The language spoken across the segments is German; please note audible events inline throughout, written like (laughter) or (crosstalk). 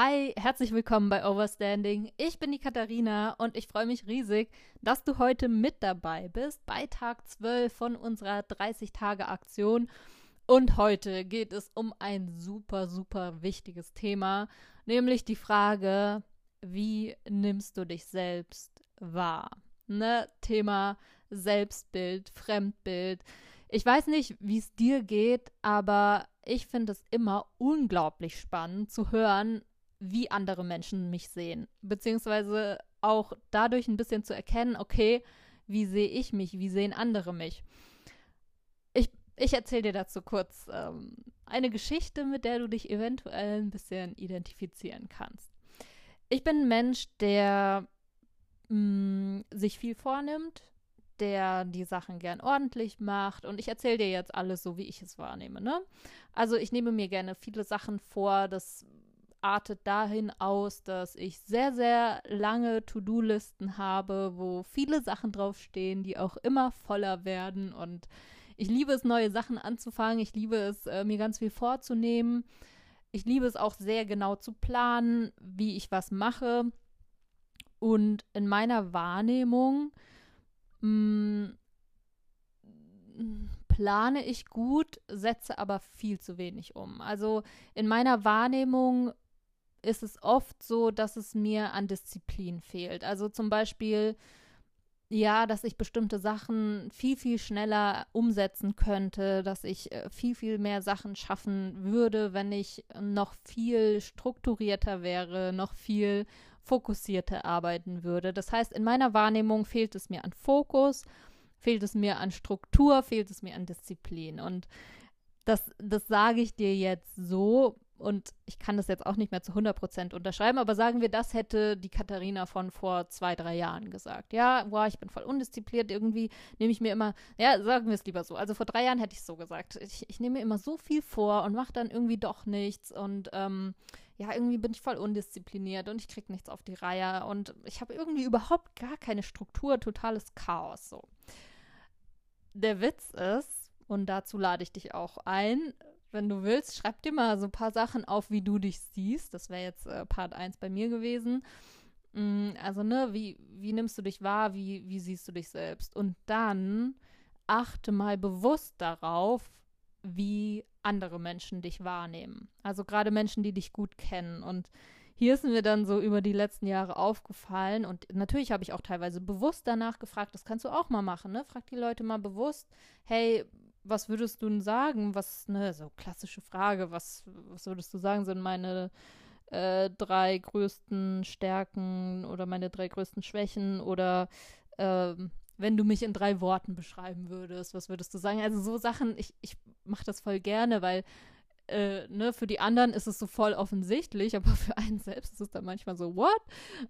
Hi, herzlich willkommen bei Overstanding. Ich bin die Katharina und ich freue mich riesig, dass du heute mit dabei bist bei Tag 12 von unserer 30-Tage-Aktion. Und heute geht es um ein super, super wichtiges Thema, nämlich die Frage, wie nimmst du dich selbst wahr? Ne? Thema Selbstbild, Fremdbild. Ich weiß nicht, wie es dir geht, aber ich finde es immer unglaublich spannend zu hören, wie andere Menschen mich sehen. Beziehungsweise auch dadurch ein bisschen zu erkennen, okay, wie sehe ich mich, wie sehen andere mich. Ich, ich erzähle dir dazu kurz ähm, eine Geschichte, mit der du dich eventuell ein bisschen identifizieren kannst. Ich bin ein Mensch, der mh, mm, sich viel vornimmt, der die Sachen gern ordentlich macht. Und ich erzähle dir jetzt alles so, wie ich es wahrnehme. Ne? Also ich nehme mir gerne viele Sachen vor. Das artet dahin aus, dass ich sehr, sehr lange To-Do-Listen habe, wo viele Sachen draufstehen, die auch immer voller werden. Und ich liebe es, neue Sachen anzufangen. Ich liebe es, äh, mir ganz viel vorzunehmen. Ich liebe es auch sehr genau zu planen, wie ich was mache. Und in meiner Wahrnehmung mh, mm, plane ich gut, setze aber viel zu wenig um. Also in meiner Wahrnehmung ist es oft so, dass es mir an Disziplin fehlt. Also zum Beispiel, ja, dass ich bestimmte Sachen viel, viel schneller umsetzen könnte, dass ich äh, viel, viel mehr Sachen schaffen würde, wenn ich noch viel strukturierter wäre, noch viel fokussierter arbeiten würde. Das heißt, in meiner Wahrnehmung fehlt es mir an Fokus, fehlt es mir an Struktur, fehlt es mir an Disziplin. Und das, das sage ich dir jetzt so, und ich kann das jetzt auch nicht mehr zu 100% unterschreiben, aber sagen wir, das hätte die Katharina von vor zwei, drei Jahren gesagt. Ja, boah, ich bin voll undiszipliniert, irgendwie nehme ich mir immer, ja, sagen wir es lieber so. Also vor drei Jahren hätte ich es so gesagt. Ich, ich nehme mir immer so viel vor und mache dann irgendwie doch nichts und ähm, ja, irgendwie bin ich voll undiszipliniert und ich kriege nichts auf die Reihe und ich habe irgendwie überhaupt gar keine Struktur, totales Chaos so. Der Witz ist, und dazu lade ich dich auch ein, wenn du willst, schreib dir mal so ein paar Sachen auf, wie du dich siehst. Das wäre jetzt äh, Part 1 bei mir gewesen. Mm, also, ne, wie, wie nimmst du dich wahr? Wie, wie siehst du dich selbst? Und dann achte mal bewusst darauf, wie andere Menschen dich wahrnehmen. Also gerade Menschen, die dich gut kennen. Und hier ist mir dann so über die letzten Jahre aufgefallen und natürlich habe ich auch teilweise bewusst danach gefragt, das kannst du auch mal machen, ne? Frag die Leute mal bewusst, hey, was würdest du denn sagen? Was, ne, so klassische Frage, was, was würdest du sagen, sind meine äh, drei größten Stärken oder meine drei größten Schwächen oder ähm, wenn du mich in drei Worten beschreiben würdest, was würdest du sagen? Also so Sachen, ich, ich mache das voll gerne, weil äh, ne, für die anderen ist es so voll offensichtlich, aber (laughs) für einen selbst ist es dann manchmal so, what?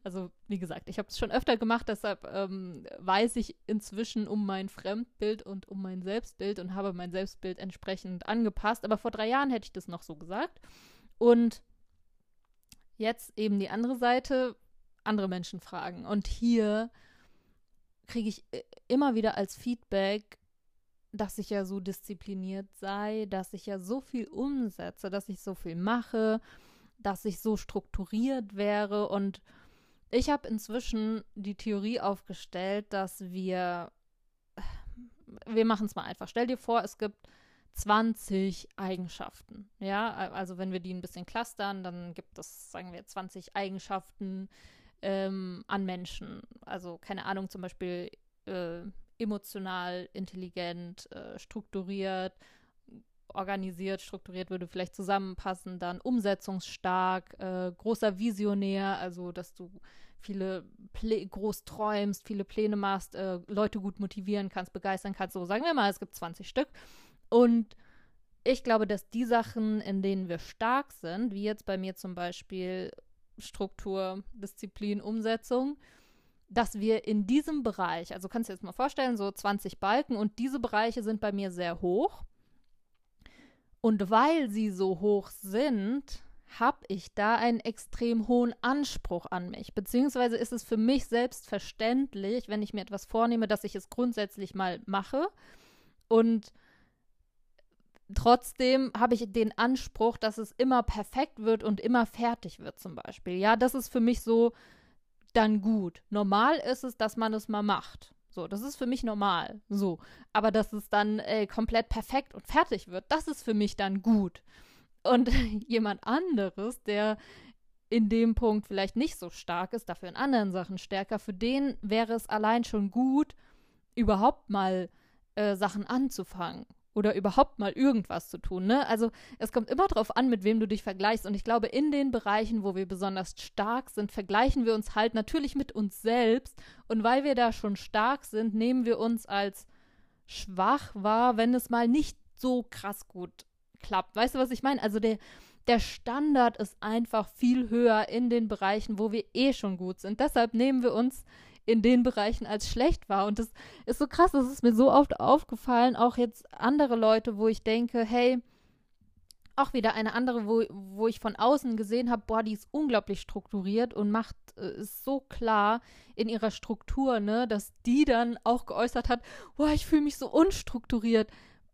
Also, wie gesagt, ich habe es schon öfter gemacht, deshalb ähm, weiß ich inzwischen um mein Fremdbild und um mein Selbstbild und habe mein Selbstbild entsprechend angepasst. Aber vor drei Jahren hätte ich das noch so gesagt. Und jetzt eben die andere Seite, andere Menschen fragen. Und hier kriege ich äh, immer wieder als Feedback, dass ich ja so diszipliniert sei, dass ich ja so viel umsetze, dass ich so viel mache, dass ich so strukturiert wäre. Und ich habe inzwischen die Theorie aufgestellt, dass wir, wir machen es mal einfach. Stell dir vor, es gibt 20 Eigenschaften. Ja, also wenn wir die ein bisschen clustern, dann gibt es, sagen wir, 20 Eigenschaften ähm, an Menschen. Also keine Ahnung, zum Beispiel äh, emotional, intelligent, äh, strukturiert, organisiert, strukturiert würde vielleicht zusammenpassen, dann umsetzungsstark, äh, großer Visionär, also dass du viele Plä groß träumst, viele Pläne machst, äh, Leute gut motivieren kannst, begeistern kannst. So sagen wir mal, es gibt 20 Stück. Und ich glaube, dass die Sachen, in denen wir stark sind, wie jetzt bei mir zum Beispiel Struktur, Disziplin, Umsetzung, dass wir in diesem Bereich, also kannst du dir jetzt mal vorstellen, so 20 Balken und diese Bereiche sind bei mir sehr hoch. Und weil sie so hoch sind, habe ich da einen extrem hohen Anspruch an mich. Beziehungsweise ist es für mich selbstverständlich, wenn ich mir etwas vornehme, dass ich es grundsätzlich mal mache. Und trotzdem habe ich den Anspruch, dass es immer perfekt wird und immer fertig wird, zum Beispiel. Ja, das ist für mich so dann gut. Normal ist es, dass man es mal macht. So, das ist für mich normal. So. Aber dass es dann äh, komplett perfekt und fertig wird, das ist für mich dann gut. Und (laughs) jemand anderes, der in dem Punkt vielleicht nicht so stark ist, dafür in anderen Sachen stärker, für den wäre es allein schon gut, überhaupt mal äh, Sachen anzufangen oder überhaupt mal irgendwas zu tun. Ne? Also es kommt immer darauf an, mit wem du dich vergleichst. Und ich glaube, in den Bereichen, wo wir besonders stark sind, vergleichen wir uns halt natürlich mit uns selbst. Und weil wir da schon stark sind, nehmen wir uns als schwach wahr, wenn es mal nicht so krass gut klappt. Weißt du, was ich meine? Also der, der Standard ist einfach viel höher in den Bereichen, wo wir eh schon gut sind. Deshalb nehmen wir uns in den Bereichen als schlecht war. Und das ist so krass, das ist mir so oft aufgefallen, auch jetzt andere Leute, wo ich denke, hey, auch wieder eine andere, wo, wo ich von außen gesehen habe, boah, die ist unglaublich strukturiert und macht äh, ist so klar in ihrer Struktur, ne, dass die dann auch geäußert hat, boah, ich fühle mich so unstrukturiert,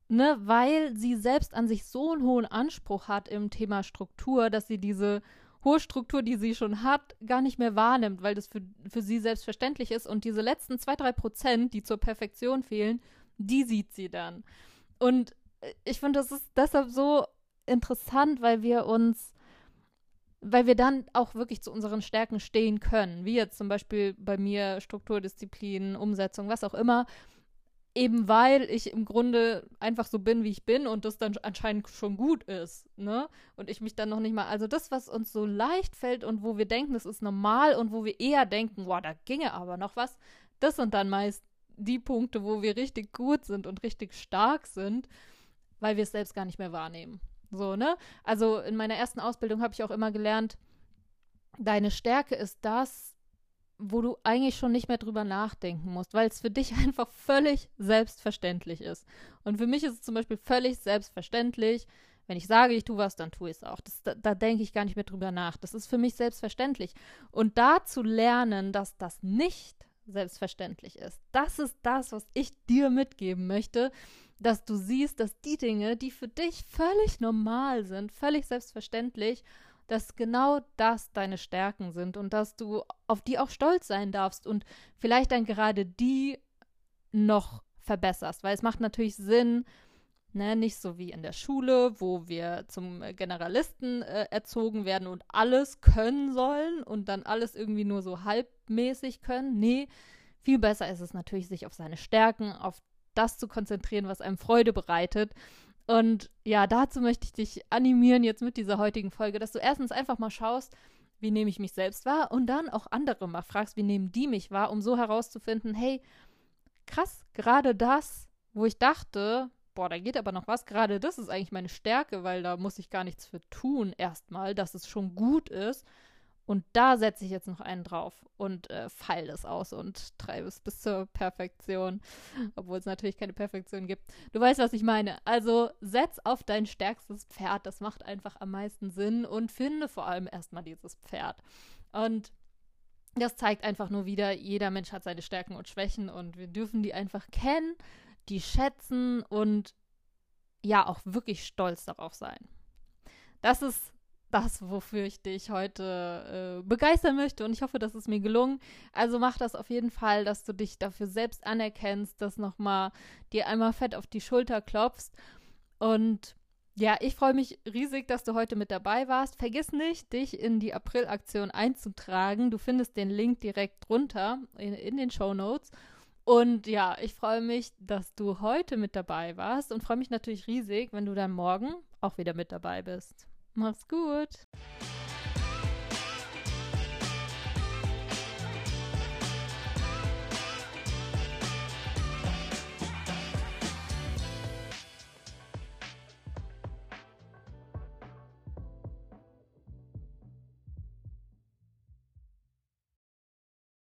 ne, weil sie selbst an sich so einen hohen Anspruch hat im Thema Struktur, dass sie diese hohe Struktur, die sie schon hat, gar nicht mehr wahrnimmt, weil das für, für sie selbstverständlich ist. Und diese letzten zwei, drei Prozent, die zur Perfektion fehlen, die sieht sie dann. Und äh, ich finde, das ist deshalb so interessant, weil wir uns, weil wir dann auch wirklich zu unseren Stärken stehen können. Wie jetzt zum Beispiel bei mir Struktur, Disziplin, Umsetzung, was auch immer eben weil ich im Grunde einfach so bin, wie ich bin und das dann anscheinend schon gut ist, ne? Und ich mich dann noch nicht mal, also das, was uns so leicht fällt und wo wir denken, das ist normal und wo wir eher denken, boah, da ginge aber noch was, das sind dann meist die Punkte, wo wir richtig gut sind und richtig stark sind, weil wir es selbst gar nicht mehr wahrnehmen. So, ne? Also in meiner ersten Ausbildung habe ich auch immer gelernt, deine Stärke ist das, wo du eigentlich schon nicht mehr drüber nachdenken musst, weil es für dich (laughs) einfach völlig selbstverständlich ist. Und für mich ist es zum Beispiel völlig selbstverständlich, wenn ich sage, ich tue was, dann tue ich es auch. Das, da, da denke ich gar nicht mehr drüber nach. Das ist für mich selbstverständlich. Und da zu lernen, dass das nicht selbstverständlich ist, das ist das, was ich dir mitgeben möchte, dass du siehst, dass die Dinge, die für dich völlig normal sind, völlig selbstverständlich dass genau das deine Stärken sind und dass du auf die auch stolz sein darfst und vielleicht dann gerade die noch verbesserst, weil es macht natürlich Sinn, ne, nicht so wie in der Schule, wo wir zum Generalisten äh, erzogen werden und alles können sollen und dann alles irgendwie nur so halbmäßig können. Nee, viel besser ist es natürlich, sich auf seine Stärken, auf das zu konzentrieren, was einem Freude bereitet und ja, dazu möchte ich dich animieren jetzt mit dieser heutigen Folge, dass du erstens einfach mal schaust, wie nehme ich mich selbst wahr und dann auch andere mal fragst, wie nehmen die mich wahr, um so herauszufinden, hey, krass, gerade das, wo ich dachte, boah, da geht aber noch was, gerade das ist eigentlich meine Stärke, weil da muss ich gar nichts für tun erstmal, dass es schon gut ist. Und da setze ich jetzt noch einen drauf und äh, feile es aus und treibe es bis zur Perfektion. Obwohl es natürlich keine Perfektion gibt. Du weißt, was ich meine. Also setz auf dein stärkstes Pferd. Das macht einfach am meisten Sinn und finde vor allem erstmal dieses Pferd. Und das zeigt einfach nur wieder, jeder Mensch hat seine Stärken und Schwächen und wir dürfen die einfach kennen, die schätzen und ja auch wirklich stolz darauf sein. Das ist das, wofür ich dich heute äh, begeistern möchte und ich hoffe, das ist mir gelungen. Also mach das auf jeden Fall, dass du dich dafür selbst anerkennst, dass nochmal dir einmal fett auf die Schulter klopfst und ja, ich freue mich riesig, dass du heute mit dabei warst. Vergiss nicht, dich in die April-Aktion einzutragen. Du findest den Link direkt drunter in, in den Show Notes. Und ja, ich freue mich, dass du heute mit dabei warst und freue mich natürlich riesig, wenn du dann morgen auch wieder mit dabei bist. Mach's gut.